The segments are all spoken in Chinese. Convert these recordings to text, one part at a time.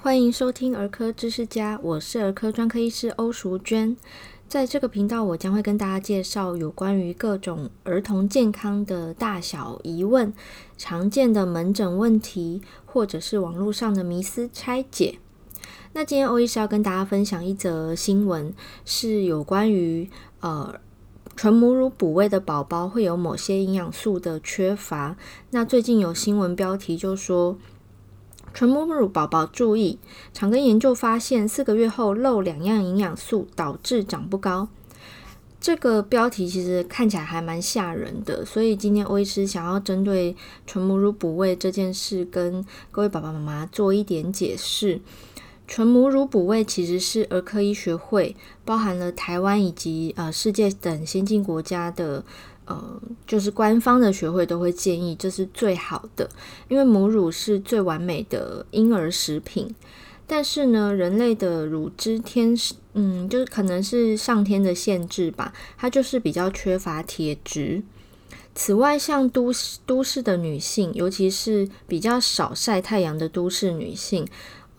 欢迎收听儿科知识家，我是儿科专科医师欧淑娟。在这个频道，我将会跟大家介绍有关于各种儿童健康的大小疑问、常见的门诊问题，或者是网络上的迷思拆解。那今天欧医师要跟大家分享一则新闻，是有关于呃纯母乳哺喂的宝宝会有某些营养素的缺乏。那最近有新闻标题就说。纯母乳宝宝注意，长庚研究发现，四个月后漏两样营养素导致长不高。这个标题其实看起来还蛮吓人的，所以今天欧医师想要针对纯母乳补喂这件事，跟各位爸爸妈妈做一点解释。纯母乳补喂其实是儿科医学会包含了台湾以及呃世界等先进国家的。呃，就是官方的学会都会建议，这是最好的，因为母乳是最完美的婴儿食品。但是呢，人类的乳汁天生，嗯，就是可能是上天的限制吧，它就是比较缺乏铁质。此外，像都市都市的女性，尤其是比较少晒太阳的都市女性。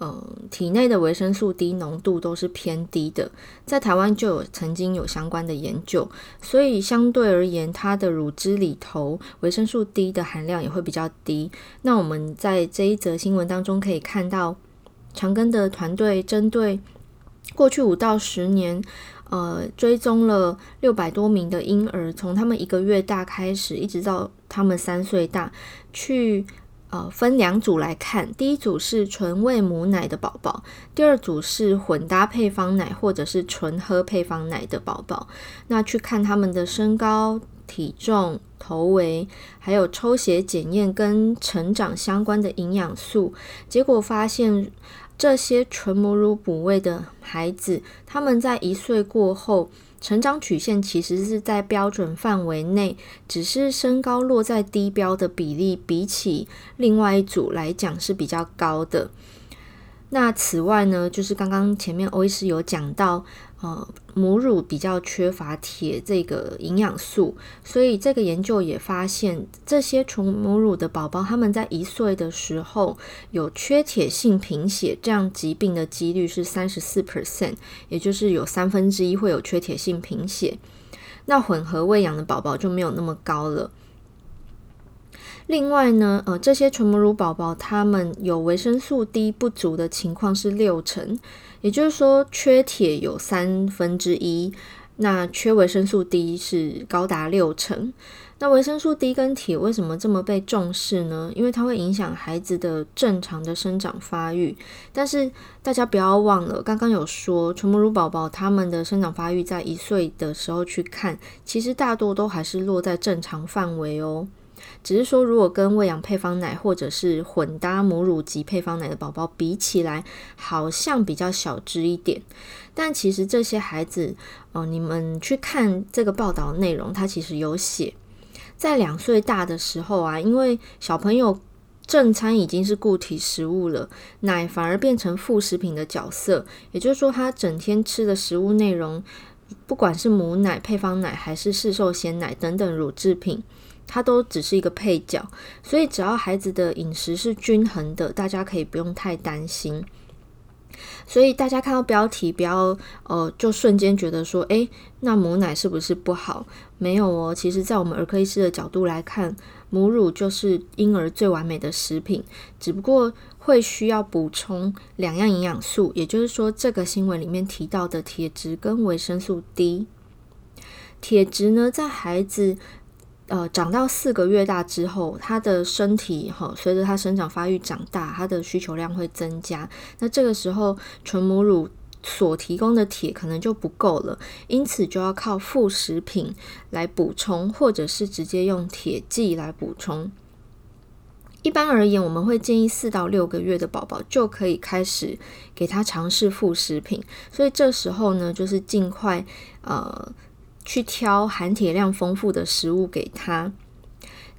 嗯，体内的维生素 D 浓度都是偏低的，在台湾就有曾经有相关的研究，所以相对而言，它的乳汁里头维生素 D 的含量也会比较低。那我们在这一则新闻当中可以看到，长庚的团队针对过去五到十年，呃，追踪了六百多名的婴儿，从他们一个月大开始，一直到他们三岁大，去。呃，分两组来看，第一组是纯喂母奶的宝宝，第二组是混搭配方奶或者是纯喝配方奶的宝宝。那去看他们的身高、体重、头围，还有抽血检验跟成长相关的营养素，结果发现这些纯母乳哺喂的孩子，他们在一岁过后。成长曲线其实是在标准范围内，只是身高落在低标的比例，比起另外一组来讲是比较高的。那此外呢，就是刚刚前面欧医师有讲到，呃，母乳比较缺乏铁这个营养素，所以这个研究也发现，这些纯母乳的宝宝，他们在一岁的时候有缺铁性贫血这样疾病的几率是三十四 percent，也就是有三分之一会有缺铁性贫血。那混合喂养的宝宝就没有那么高了。另外呢，呃，这些纯母乳宝宝他们有维生素 D 不足的情况是六成，也就是说缺铁有三分之一，那缺维生素 D 是高达六成。那维生素 D 跟铁为什么这么被重视呢？因为它会影响孩子的正常的生长发育。但是大家不要忘了，刚刚有说纯母乳宝宝他们的生长发育在一岁的时候去看，其实大多都还是落在正常范围哦。只是说，如果跟喂养配方奶或者是混搭母乳及配方奶的宝宝比起来，好像比较小只一点。但其实这些孩子，哦、你们去看这个报道内容，它其实有写，在两岁大的时候啊，因为小朋友正餐已经是固体食物了，奶反而变成副食品的角色。也就是说，他整天吃的食物内容，不管是母奶、配方奶还是市售鲜奶等等乳制品。它都只是一个配角，所以只要孩子的饮食是均衡的，大家可以不用太担心。所以大家看到标题，不要呃就瞬间觉得说，诶，那母奶是不是不好？没有哦，其实，在我们儿科医师的角度来看，母乳就是婴儿最完美的食品，只不过会需要补充两样营养素，也就是说，这个新闻里面提到的铁质跟维生素 D。铁质呢，在孩子呃，长到四个月大之后，他的身体哈，随着他生长发育长大，他的需求量会增加。那这个时候，纯母乳所提供的铁可能就不够了，因此就要靠副食品来补充，或者是直接用铁剂来补充。一般而言，我们会建议四到六个月的宝宝就可以开始给他尝试副食品。所以这时候呢，就是尽快呃。去挑含铁量丰富的食物给他。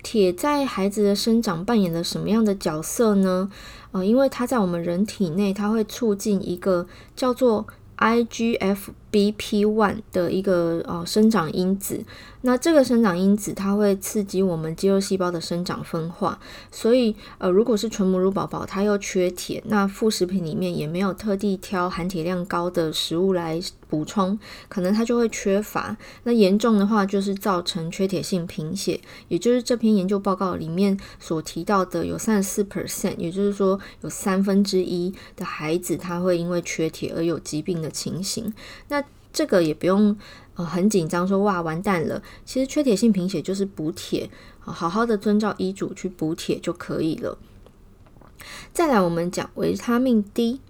铁在孩子的生长扮演了什么样的角色呢？呃，因为它在我们人体内，它会促进一个叫做 IGF B P one 的一个呃生长因子，那这个生长因子它会刺激我们肌肉细胞的生长分化，所以呃如果是纯母乳宝宝，它又缺铁，那副食品里面也没有特地挑含铁量高的食物来补充，可能它就会缺乏。那严重的话就是造成缺铁性贫血，也就是这篇研究报告里面所提到的有三十四 percent，也就是说有三分之一的孩子他会因为缺铁而有疾病的情形。那这个也不用呃很紧张，说哇完蛋了。其实缺铁性贫血就是补铁，好好的遵照医嘱去补铁就可以了。再来，我们讲维他命 D。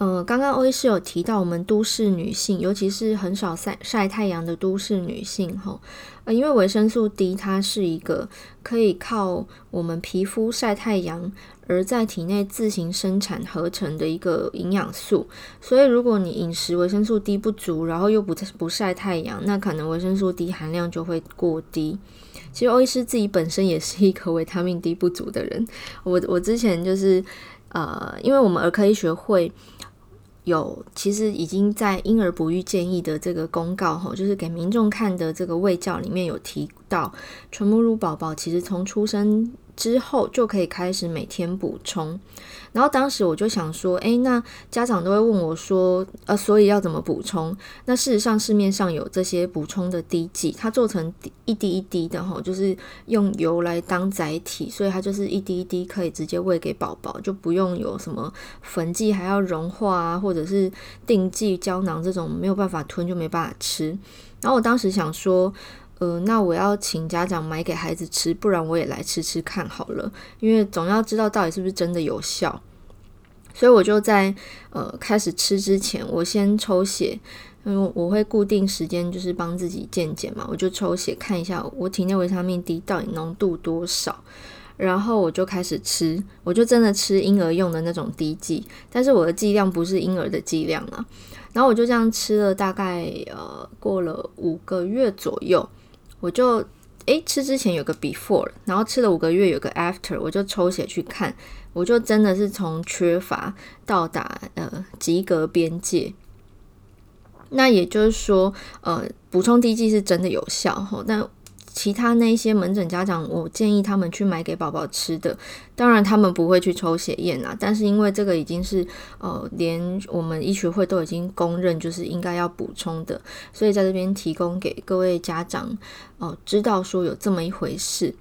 呃，刚刚欧医师有提到，我们都市女性，尤其是很少晒晒太阳的都市女性，哈，呃，因为维生素 D 它是一个可以靠我们皮肤晒太阳而在体内自行生产合成的一个营养素，所以如果你饮食维生素 D 不足，然后又不不晒太阳，那可能维生素 D 含量就会过低。其实欧医师自己本身也是一个维他命 D 不足的人，我我之前就是呃，因为我们儿科医学会。有，其实已经在婴儿哺育建议的这个公告哈，就是给民众看的这个卫教里面有提到，纯母乳宝宝其实从出生之后就可以开始每天补充。然后当时我就想说，哎，那家长都会问我说，呃，所以要怎么补充？那事实上市面上有这些补充的滴剂，它做成一滴一滴的哈，就是用油来当载体，所以它就是一滴一滴可以直接喂给宝宝，就不用有什么粉剂还要融化啊，或者是定剂胶囊这种没有办法吞就没办法吃。然后我当时想说，呃，那我要请家长买给孩子吃，不然我也来吃吃看好了，因为总要知道到底是不是真的有效。所以我就在呃开始吃之前，我先抽血，因为我会固定时间就是帮自己健检嘛，我就抽血看一下我体内维他命 D 到底浓度多少，然后我就开始吃，我就真的吃婴儿用的那种滴剂，但是我的剂量不是婴儿的剂量啊。然后我就这样吃了大概呃过了五个月左右，我就诶吃之前有个 before，然后吃了五个月有个 after，我就抽血去看。我就真的是从缺乏到达呃及格边界，那也就是说，呃，补充 D G 是真的有效吼。但其他那些门诊家长，我建议他们去买给宝宝吃的，当然他们不会去抽血验啊。但是因为这个已经是呃，连我们医学会都已经公认，就是应该要补充的，所以在这边提供给各位家长哦，知道说有这么一回事。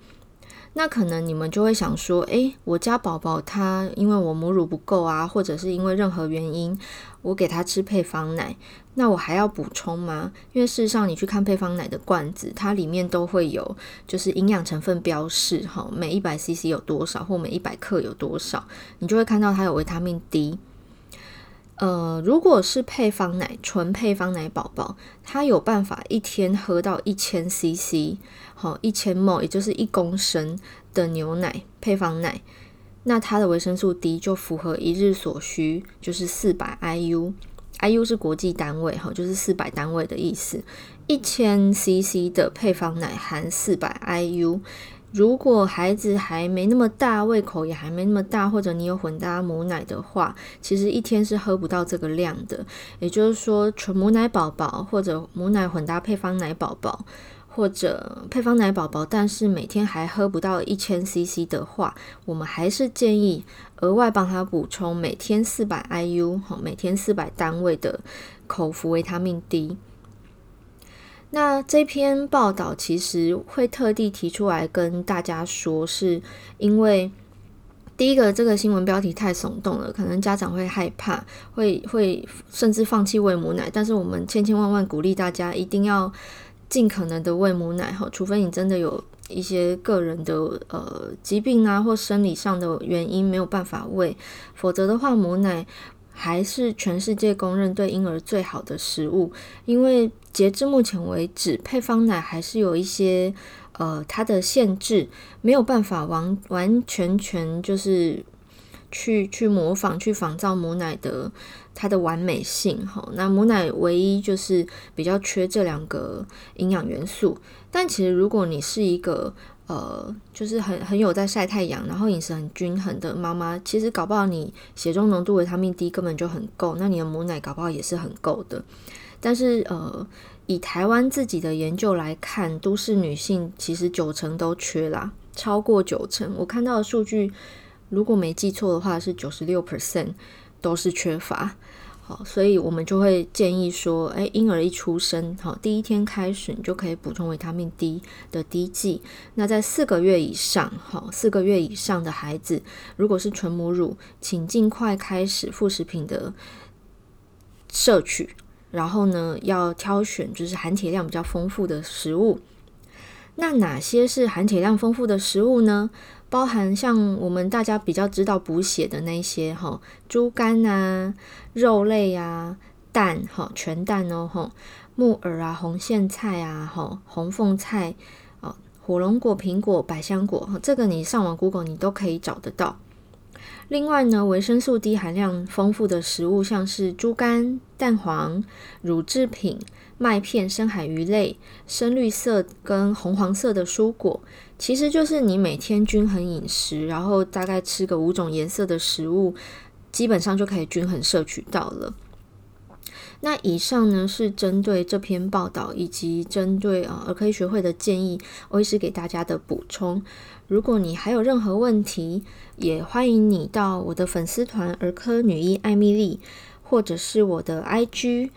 那可能你们就会想说，诶，我家宝宝他因为我母乳不够啊，或者是因为任何原因，我给他吃配方奶，那我还要补充吗？因为事实上，你去看配方奶的罐子，它里面都会有就是营养成分标示，哈，每一百 CC 有多少，或每一百克有多少，你就会看到它有维他命 D。呃，如果是配方奶，纯配方奶宝宝，他有办法一天喝到一千 CC，好，一千 ml，也就是一公升的牛奶配方奶，那它的维生素 D 就符合一日所需，就是四百 IU IU 是国际单位，哈，就是四百单位的意思，一千 CC 的配方奶含四百 IU。如果孩子还没那么大，胃口也还没那么大，或者你有混搭母奶的话，其实一天是喝不到这个量的。也就是说，纯母奶宝宝或者母奶混搭配方奶宝宝，或者配方奶宝宝，但是每天还喝不到一千 CC 的话，我们还是建议额外帮他补充每天四百 IU，好，每天四百单位的口服维他命 D。那这篇报道其实会特地提出来跟大家说，是因为第一个，这个新闻标题太耸动了，可能家长会害怕，会会甚至放弃喂母奶。但是我们千千万万鼓励大家一定要尽可能的喂母奶哈，除非你真的有一些个人的呃疾病啊或生理上的原因没有办法喂，否则的话母奶。还是全世界公认对婴儿最好的食物，因为截至目前为止，配方奶还是有一些呃它的限制，没有办法完完全全就是去去模仿、去仿造母奶的它的完美性哈。那母奶唯一就是比较缺这两个营养元素，但其实如果你是一个呃，就是很很有在晒太阳，然后饮食很均衡的妈妈，其实搞不好你血中浓度维他命 D 根本就很够，那你的母奶搞不好也是很够的。但是呃，以台湾自己的研究来看，都市女性其实九成都缺啦，超过九成。我看到的数据，如果没记错的话，是九十六 percent 都是缺乏。好，所以我们就会建议说，诶，婴儿一出生，好，第一天开始你就可以补充维他命 D 的滴剂。那在四个月以上，好，四个月以上的孩子，如果是纯母乳，请尽快开始副食品的摄取，然后呢，要挑选就是含铁量比较丰富的食物。那哪些是含铁量丰富的食物呢？包含像我们大家比较知道补血的那些哈，猪肝啊、肉类啊、蛋哈、全蛋哦哈、木耳啊、红苋菜啊、哈、红凤菜啊、火龙果、苹果、百香果，这个你上网 Google 你都可以找得到。另外呢，维生素 D 含量丰富的食物，像是猪肝、蛋黄、乳制品、麦片、深海鱼类、深绿色跟红黄色的蔬果，其实就是你每天均衡饮食，然后大概吃个五种颜色的食物，基本上就可以均衡摄取到了。那以上呢是针对这篇报道以及针对啊儿科医学会的建议，欧医师给大家的补充。如果你还有任何问题，也欢迎你到我的粉丝团儿科女医艾米丽，或者是我的 IG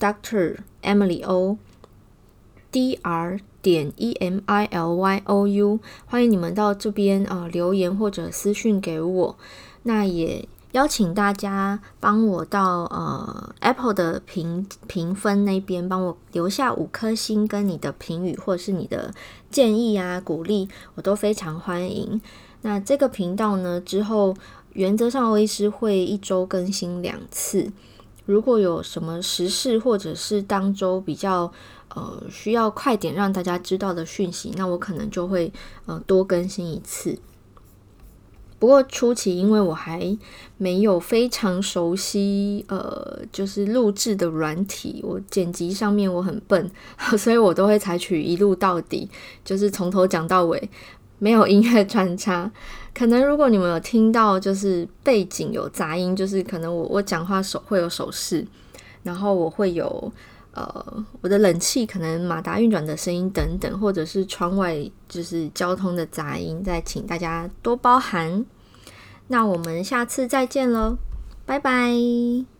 Doctor Emily O，D R 点 E M I L Y O U，欢迎你们到这边啊留言或者私讯给我。那也。邀请大家帮我到呃 Apple 的评评分那边帮我留下五颗星跟你的评语或者是你的建议啊鼓励，我都非常欢迎。那这个频道呢，之后原则上欧医师会一周更新两次，如果有什么时事或者是当周比较呃需要快点让大家知道的讯息，那我可能就会呃多更新一次。不过初期，因为我还没有非常熟悉，呃，就是录制的软体，我剪辑上面我很笨，所以我都会采取一路到底，就是从头讲到尾，没有音乐穿插。可能如果你们有听到，就是背景有杂音，就是可能我我讲话手会有手势，然后我会有。呃，我的冷气可能马达运转的声音等等，或者是窗外就是交通的杂音，再请大家多包涵。那我们下次再见喽，拜拜。